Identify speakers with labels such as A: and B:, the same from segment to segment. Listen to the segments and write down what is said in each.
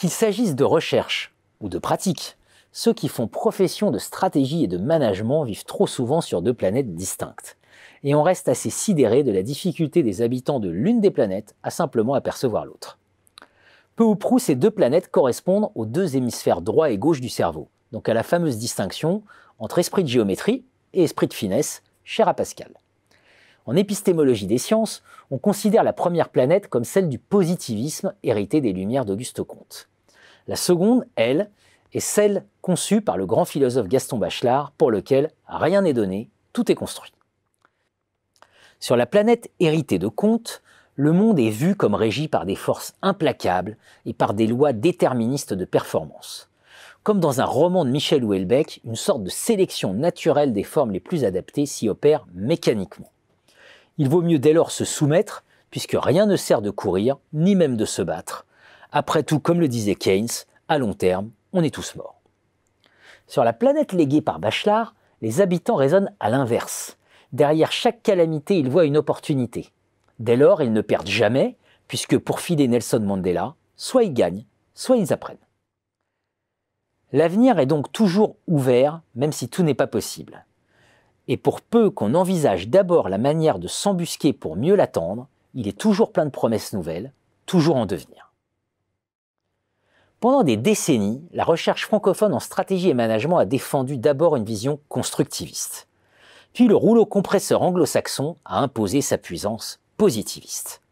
A: Qu'il s'agisse de recherche ou de pratique, ceux qui font profession de stratégie et de management vivent trop souvent sur deux planètes distinctes. Et on reste assez sidéré de la difficulté des habitants de l'une des planètes à simplement apercevoir l'autre. Peu ou prou, ces deux planètes correspondent aux deux hémisphères droit et gauche du cerveau, donc à la fameuse distinction entre esprit de géométrie et esprit de finesse, cher à Pascal. En épistémologie des sciences, on considère la première planète comme celle du positivisme hérité des Lumières d'Auguste Comte. La seconde, elle, est celle conçue par le grand philosophe Gaston Bachelard, pour lequel rien n'est donné, tout est construit. Sur la planète héritée de Comte, le monde est vu comme régi par des forces implacables et par des lois déterministes de performance. Comme dans un roman de Michel Houellebecq, une sorte de sélection naturelle des formes les plus adaptées s'y opère mécaniquement. Il vaut mieux dès lors se soumettre, puisque rien ne sert de courir, ni même de se battre. Après tout, comme le disait Keynes, à long terme, on est tous morts. Sur la planète léguée par Bachelard, les habitants raisonnent à l'inverse. Derrière chaque calamité, ils voient une opportunité. Dès lors, ils ne perdent jamais, puisque pour filer Nelson Mandela, soit ils gagnent, soit ils apprennent. L'avenir est donc toujours ouvert, même si tout n'est pas possible. Et pour peu qu'on envisage d'abord la manière de s'embusquer pour mieux l'attendre, il est toujours plein de promesses nouvelles, toujours en devenir. Pendant des décennies, la recherche francophone en stratégie et management a défendu d'abord une vision constructiviste. Puis le rouleau compresseur anglo-saxon a imposé sa puissance positiviste.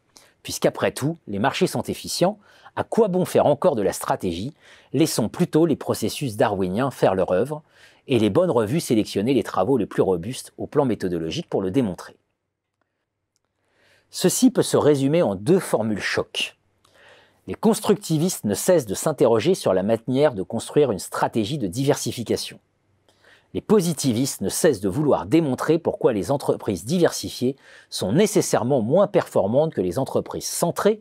A: Puisqu'après tout, les marchés sont efficients, à quoi bon faire encore de la stratégie? Laissons plutôt les processus darwiniens faire leur œuvre et les bonnes revues sélectionner les travaux les plus robustes au plan méthodologique pour le démontrer. Ceci peut se résumer en deux formules choc. Les constructivistes ne cessent de s'interroger sur la manière de construire une stratégie de diversification. Les positivistes ne cessent de vouloir démontrer pourquoi les entreprises diversifiées sont nécessairement moins performantes que les entreprises centrées,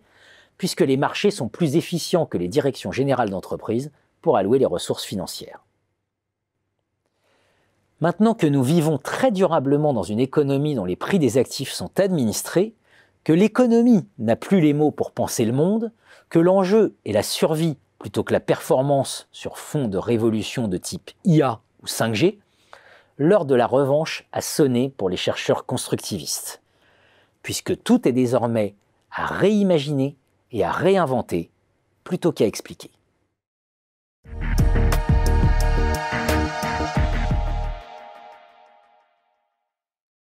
A: puisque les marchés sont plus efficients que les directions générales d'entreprise pour allouer les ressources financières. Maintenant que nous vivons très durablement dans une économie dont les prix des actifs sont administrés, que l'économie n'a plus les mots pour penser le monde, que l'enjeu est la survie plutôt que la performance sur fond de révolution de type IA ou 5G, l'heure de la revanche a sonné pour les chercheurs constructivistes, puisque tout est désormais à réimaginer et à réinventer plutôt qu'à expliquer.